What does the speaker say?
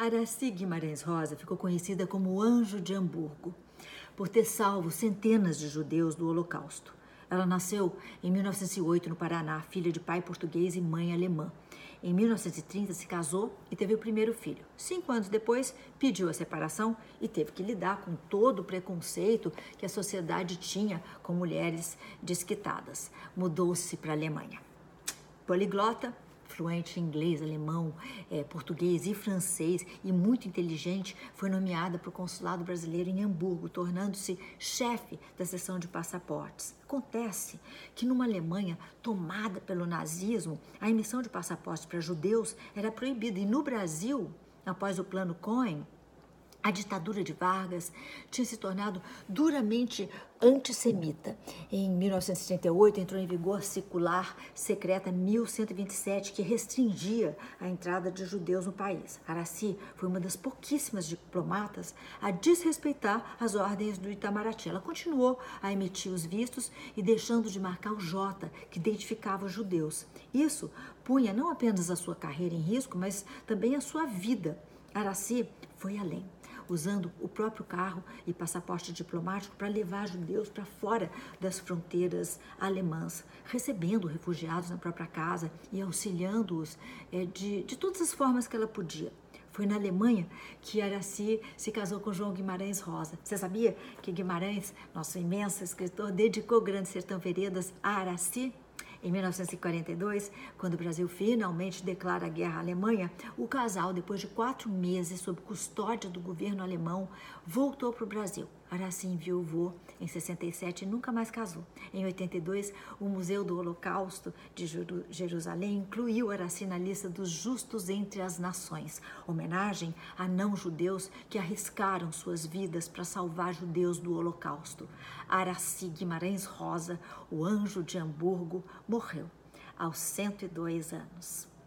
Araci Guimarães Rosa ficou conhecida como o Anjo de Hamburgo, por ter salvo centenas de judeus do Holocausto. Ela nasceu em 1908 no Paraná, filha de pai português e mãe alemã. Em 1930 se casou e teve o primeiro filho. Cinco anos depois, pediu a separação e teve que lidar com todo o preconceito que a sociedade tinha com mulheres desquitadas. Mudou-se para a Alemanha. Poliglota, fluente em inglês, alemão, é, português e francês e muito inteligente, foi nomeada para o consulado brasileiro em Hamburgo, tornando-se chefe da seção de passaportes. Acontece que numa Alemanha tomada pelo nazismo, a emissão de passaportes para judeus era proibida e no Brasil, após o plano Cohen, a ditadura de Vargas tinha se tornado duramente antissemita. Em 1978 entrou em vigor a circular secreta 1127 que restringia a entrada de judeus no país. Araci foi uma das pouquíssimas diplomatas a desrespeitar as ordens do Itamaraty. Ela continuou a emitir os vistos e deixando de marcar o J, que identificava os judeus. Isso punha não apenas a sua carreira em risco, mas também a sua vida. Araci foi além usando o próprio carro e passaporte diplomático para levar judeus para fora das fronteiras alemãs, recebendo refugiados na própria casa e auxiliando-os é, de, de todas as formas que ela podia. Foi na Alemanha que Araci se casou com João Guimarães Rosa. Você sabia que Guimarães, nosso imenso escritor, dedicou Grande Sertão Veredas a Araci? Em 1942, quando o Brasil finalmente declara a guerra à Alemanha, o casal, depois de quatro meses sob custódia do governo alemão, voltou para o Brasil. Araci enviou em 67 e nunca mais casou. Em 82, o Museu do Holocausto de Jerusalém incluiu Araci na lista dos justos entre as nações, homenagem a não-judeus que arriscaram suas vidas para salvar judeus do Holocausto. Araci Guimarães Rosa, o anjo de Hamburgo, morreu aos 102 anos.